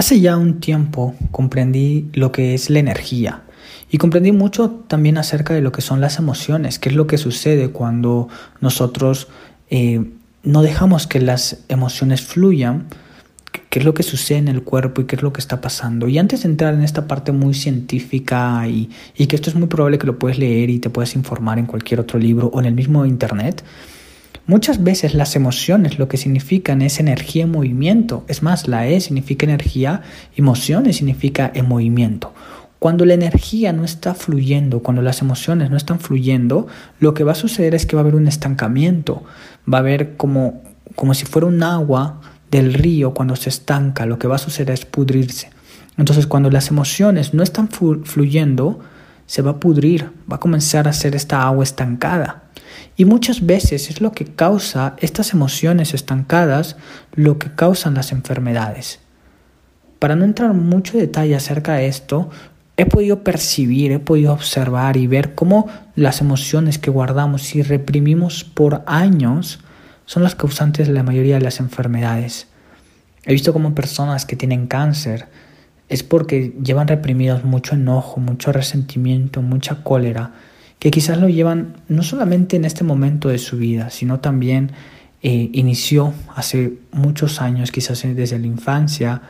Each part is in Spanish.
Hace ya un tiempo comprendí lo que es la energía y comprendí mucho también acerca de lo que son las emociones, qué es lo que sucede cuando nosotros eh, no dejamos que las emociones fluyan, qué es lo que sucede en el cuerpo y qué es lo que está pasando. Y antes de entrar en esta parte muy científica y, y que esto es muy probable que lo puedes leer y te puedes informar en cualquier otro libro o en el mismo internet, Muchas veces las emociones lo que significan es energía en movimiento. Es más, la E significa energía, emociones significa en movimiento. Cuando la energía no está fluyendo, cuando las emociones no están fluyendo, lo que va a suceder es que va a haber un estancamiento. Va a haber como, como si fuera un agua del río cuando se estanca. Lo que va a suceder es pudrirse. Entonces, cuando las emociones no están fluyendo, se va a pudrir, va a comenzar a ser esta agua estancada. Y muchas veces es lo que causa estas emociones estancadas, lo que causan las enfermedades. Para no entrar mucho detalle acerca de esto, he podido percibir, he podido observar y ver cómo las emociones que guardamos y reprimimos por años son las causantes de la mayoría de las enfermedades. He visto cómo personas que tienen cáncer es porque llevan reprimidos mucho enojo, mucho resentimiento, mucha cólera, que quizás lo llevan no solamente en este momento de su vida, sino también eh, inició hace muchos años, quizás desde la infancia,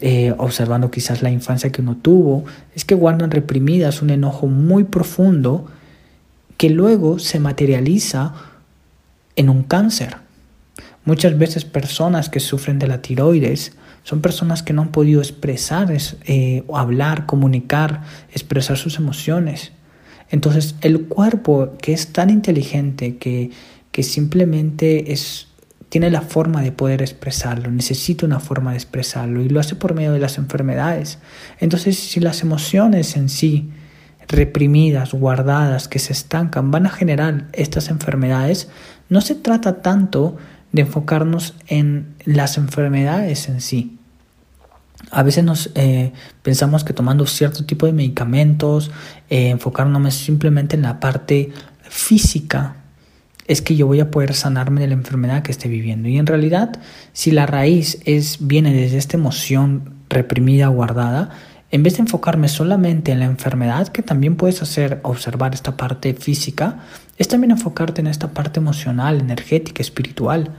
eh, observando quizás la infancia que uno tuvo, es que guardan reprimidas un enojo muy profundo que luego se materializa en un cáncer. Muchas veces personas que sufren de la tiroides son personas que no han podido expresar, eh, hablar, comunicar, expresar sus emociones. Entonces el cuerpo que es tan inteligente que, que simplemente es, tiene la forma de poder expresarlo, necesita una forma de expresarlo y lo hace por medio de las enfermedades. Entonces si las emociones en sí, reprimidas, guardadas, que se estancan, van a generar estas enfermedades, no se trata tanto de enfocarnos en las enfermedades en sí, a veces nos eh, pensamos que tomando cierto tipo de medicamentos, eh, enfocándonos simplemente en la parte física, es que yo voy a poder sanarme de la enfermedad que esté viviendo. Y en realidad, si la raíz es, viene desde esta emoción reprimida, guardada, en vez de enfocarme solamente en la enfermedad, que también puedes hacer observar esta parte física, es también enfocarte en esta parte emocional, energética, espiritual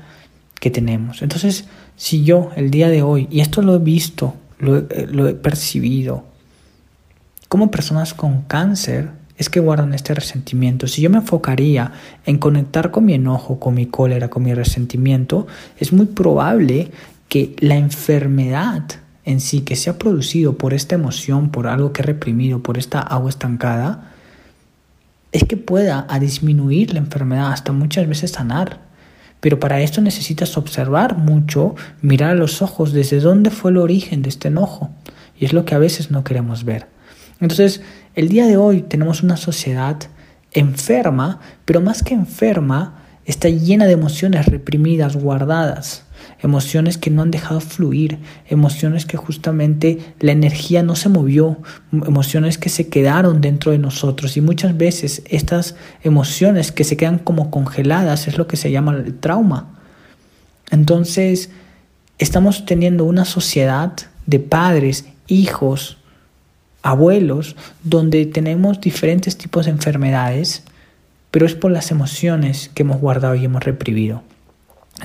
que tenemos. Entonces, si yo el día de hoy, y esto lo he visto, lo, eh, lo he percibido, como personas con cáncer es que guardan este resentimiento. Si yo me enfocaría en conectar con mi enojo, con mi cólera, con mi resentimiento, es muy probable que la enfermedad en sí que se ha producido por esta emoción, por algo que he reprimido, por esta agua estancada, es que pueda a disminuir la enfermedad, hasta muchas veces sanar. Pero para esto necesitas observar mucho, mirar a los ojos desde dónde fue el origen de este enojo. Y es lo que a veces no queremos ver. Entonces, el día de hoy tenemos una sociedad enferma, pero más que enferma, está llena de emociones reprimidas, guardadas. Emociones que no han dejado fluir, emociones que justamente la energía no se movió, emociones que se quedaron dentro de nosotros. Y muchas veces estas emociones que se quedan como congeladas es lo que se llama el trauma. Entonces, estamos teniendo una sociedad de padres, hijos, abuelos, donde tenemos diferentes tipos de enfermedades, pero es por las emociones que hemos guardado y hemos reprimido.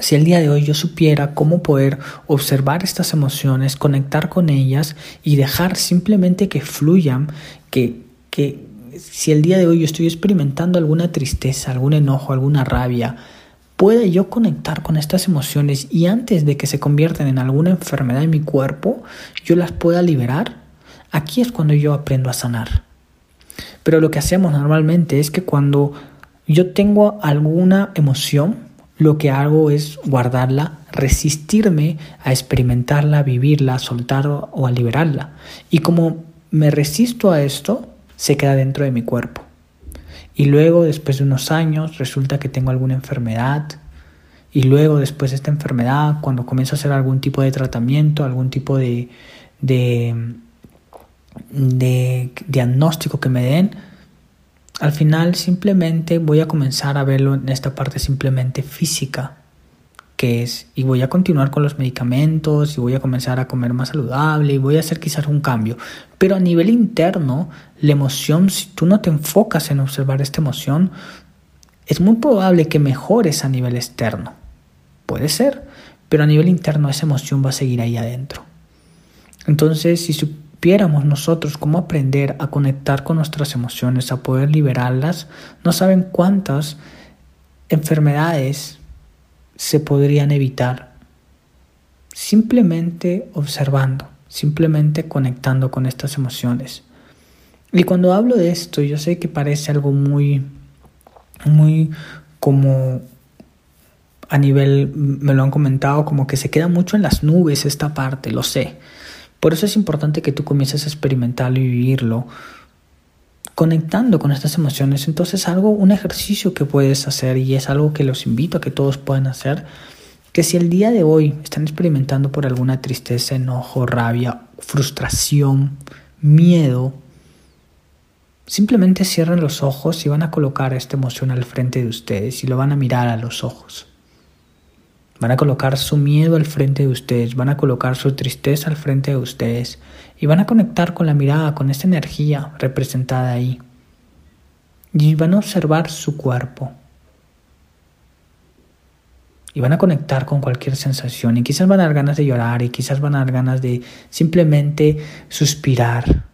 Si el día de hoy yo supiera cómo poder observar estas emociones, conectar con ellas y dejar simplemente que fluyan, que, que si el día de hoy yo estoy experimentando alguna tristeza, algún enojo, alguna rabia, pueda yo conectar con estas emociones y antes de que se conviertan en alguna enfermedad en mi cuerpo, yo las pueda liberar, aquí es cuando yo aprendo a sanar. Pero lo que hacemos normalmente es que cuando yo tengo alguna emoción, lo que hago es guardarla, resistirme a experimentarla, vivirla, a soltar o a liberarla. Y como me resisto a esto, se queda dentro de mi cuerpo. Y luego, después de unos años, resulta que tengo alguna enfermedad. Y luego, después de esta enfermedad, cuando comienzo a hacer algún tipo de tratamiento, algún tipo de, de, de diagnóstico que me den, al final simplemente voy a comenzar a verlo en esta parte simplemente física, qué es y voy a continuar con los medicamentos y voy a comenzar a comer más saludable y voy a hacer quizás un cambio. Pero a nivel interno, la emoción, si tú no te enfocas en observar esta emoción, es muy probable que mejores a nivel externo. Puede ser, pero a nivel interno esa emoción va a seguir ahí adentro. Entonces, si supiéramos nosotros cómo aprender a conectar con nuestras emociones, a poder liberarlas, no saben cuántas enfermedades se podrían evitar simplemente observando, simplemente conectando con estas emociones. Y cuando hablo de esto, yo sé que parece algo muy, muy como a nivel, me lo han comentado, como que se queda mucho en las nubes esta parte, lo sé. Por eso es importante que tú comiences a experimentarlo y vivirlo, conectando con estas emociones. Entonces algo, un ejercicio que puedes hacer y es algo que los invito a que todos puedan hacer, que si el día de hoy están experimentando por alguna tristeza, enojo, rabia, frustración, miedo, simplemente cierren los ojos y van a colocar esta emoción al frente de ustedes y lo van a mirar a los ojos. Van a colocar su miedo al frente de ustedes, van a colocar su tristeza al frente de ustedes y van a conectar con la mirada, con esa energía representada ahí. Y van a observar su cuerpo. Y van a conectar con cualquier sensación. Y quizás van a dar ganas de llorar y quizás van a dar ganas de simplemente suspirar.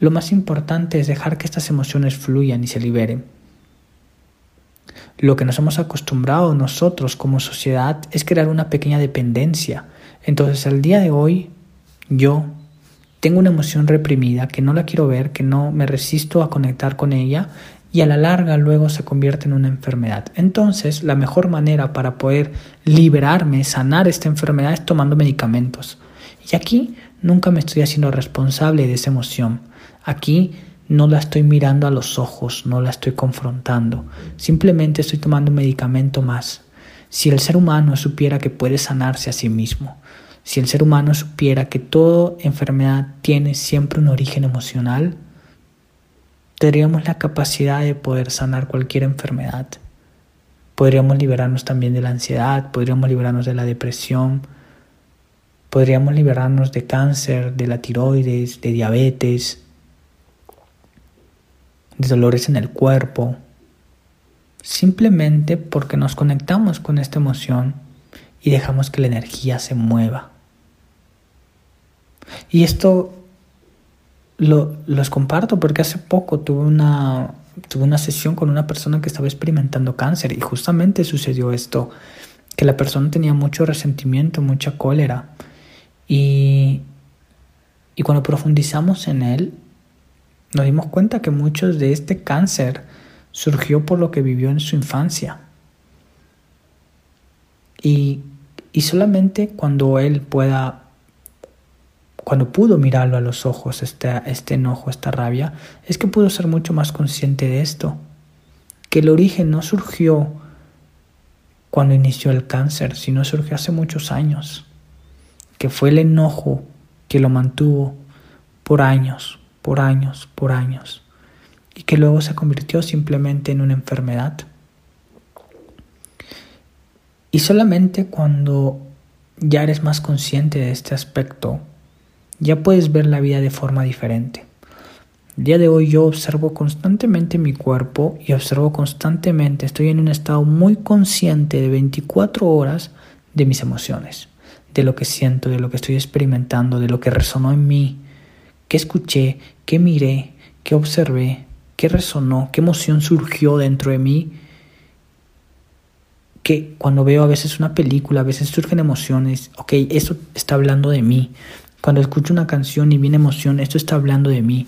Lo más importante es dejar que estas emociones fluyan y se liberen. Lo que nos hemos acostumbrado nosotros como sociedad es crear una pequeña dependencia. Entonces, al día de hoy, yo tengo una emoción reprimida que no la quiero ver, que no me resisto a conectar con ella y a la larga luego se convierte en una enfermedad. Entonces, la mejor manera para poder liberarme, sanar esta enfermedad es tomando medicamentos. Y aquí nunca me estoy haciendo responsable de esa emoción. Aquí no la estoy mirando a los ojos, no la estoy confrontando, simplemente estoy tomando un medicamento más. Si el ser humano supiera que puede sanarse a sí mismo, si el ser humano supiera que toda enfermedad tiene siempre un origen emocional, tendríamos la capacidad de poder sanar cualquier enfermedad. Podríamos liberarnos también de la ansiedad, podríamos liberarnos de la depresión, podríamos liberarnos de cáncer, de la tiroides, de diabetes, de dolores en el cuerpo, simplemente porque nos conectamos con esta emoción y dejamos que la energía se mueva. Y esto lo, los comparto porque hace poco tuve una, tuve una sesión con una persona que estaba experimentando cáncer y justamente sucedió esto, que la persona tenía mucho resentimiento, mucha cólera. Y, y cuando profundizamos en él, nos dimos cuenta que muchos de este cáncer surgió por lo que vivió en su infancia. Y, y solamente cuando él pueda, cuando pudo mirarlo a los ojos, este, este enojo, esta rabia, es que pudo ser mucho más consciente de esto. Que el origen no surgió cuando inició el cáncer, sino surgió hace muchos años. Que fue el enojo que lo mantuvo por años, por años, por años, y que luego se convirtió simplemente en una enfermedad. Y solamente cuando ya eres más consciente de este aspecto, ya puedes ver la vida de forma diferente. El día de hoy yo observo constantemente mi cuerpo y observo constantemente, estoy en un estado muy consciente de 24 horas de mis emociones, de lo que siento, de lo que estoy experimentando, de lo que resonó en mí, escuché, qué miré, qué observé, qué resonó, qué emoción surgió dentro de mí. Que cuando veo a veces una película, a veces surgen emociones, ok, esto está hablando de mí. Cuando escucho una canción y viene emoción, esto está hablando de mí.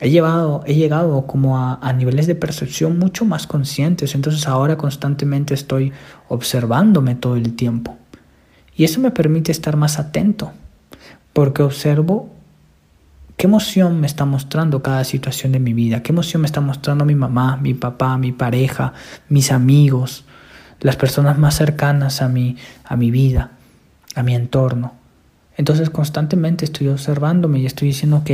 He, llevado, he llegado como a, a niveles de percepción mucho más conscientes, entonces ahora constantemente estoy observándome todo el tiempo. Y eso me permite estar más atento, porque observo ¿Qué emoción me está mostrando cada situación de mi vida? ¿Qué emoción me está mostrando mi mamá, mi papá, mi pareja, mis amigos, las personas más cercanas a mí, a mi vida, a mi entorno? Entonces constantemente estoy observándome y estoy diciendo, ok,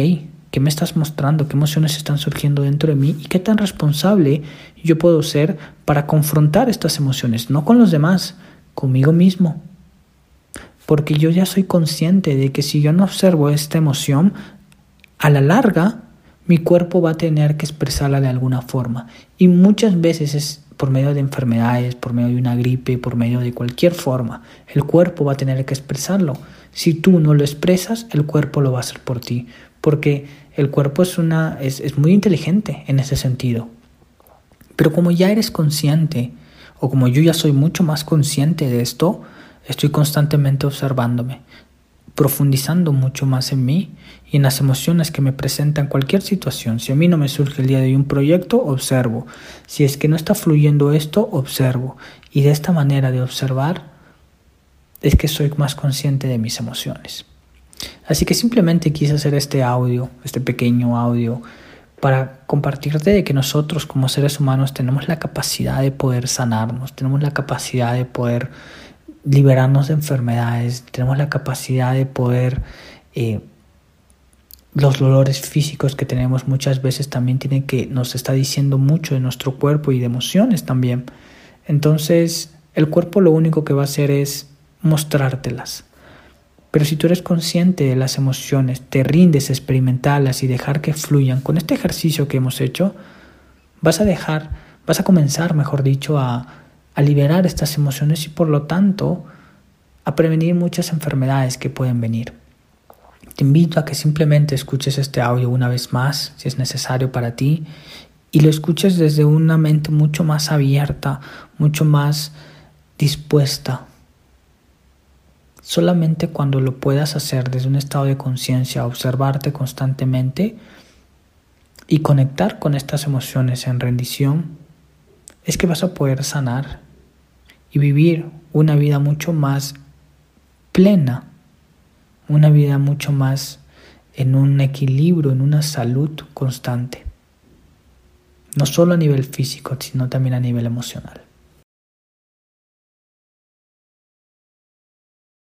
¿qué me estás mostrando? ¿Qué emociones están surgiendo dentro de mí? ¿Y qué tan responsable yo puedo ser para confrontar estas emociones? No con los demás, conmigo mismo. Porque yo ya soy consciente de que si yo no observo esta emoción, a la larga mi cuerpo va a tener que expresarla de alguna forma. Y muchas veces es por medio de enfermedades, por medio de una gripe, por medio de cualquier forma. El cuerpo va a tener que expresarlo. Si tú no lo expresas, el cuerpo lo va a hacer por ti. Porque el cuerpo es, una, es, es muy inteligente en ese sentido. Pero como ya eres consciente, o como yo ya soy mucho más consciente de esto, estoy constantemente observándome, profundizando mucho más en mí y en las emociones que me presentan cualquier situación. Si a mí no me surge el día de hoy un proyecto, observo. Si es que no está fluyendo esto, observo. Y de esta manera de observar es que soy más consciente de mis emociones. Así que simplemente quise hacer este audio, este pequeño audio, para compartirte de que nosotros como seres humanos tenemos la capacidad de poder sanarnos, tenemos la capacidad de poder liberarnos de enfermedades, tenemos la capacidad de poder... Eh, los dolores físicos que tenemos muchas veces también tienen que nos está diciendo mucho de nuestro cuerpo y de emociones también. Entonces, el cuerpo lo único que va a hacer es mostrártelas. Pero si tú eres consciente de las emociones, te rindes a experimentarlas y dejar que fluyan, con este ejercicio que hemos hecho, vas a dejar, vas a comenzar, mejor dicho, a, a liberar estas emociones y por lo tanto a prevenir muchas enfermedades que pueden venir. Te invito a que simplemente escuches este audio una vez más, si es necesario para ti, y lo escuches desde una mente mucho más abierta, mucho más dispuesta Solamente cuando lo puedas hacer desde un estado de conciencia, observarte constantemente y conectar con estas emociones en rendición, es que vas a poder sanar y vivir una vida mucho más plena, una vida mucho más en un equilibrio, en una salud constante, no solo a nivel físico, sino también a nivel emocional.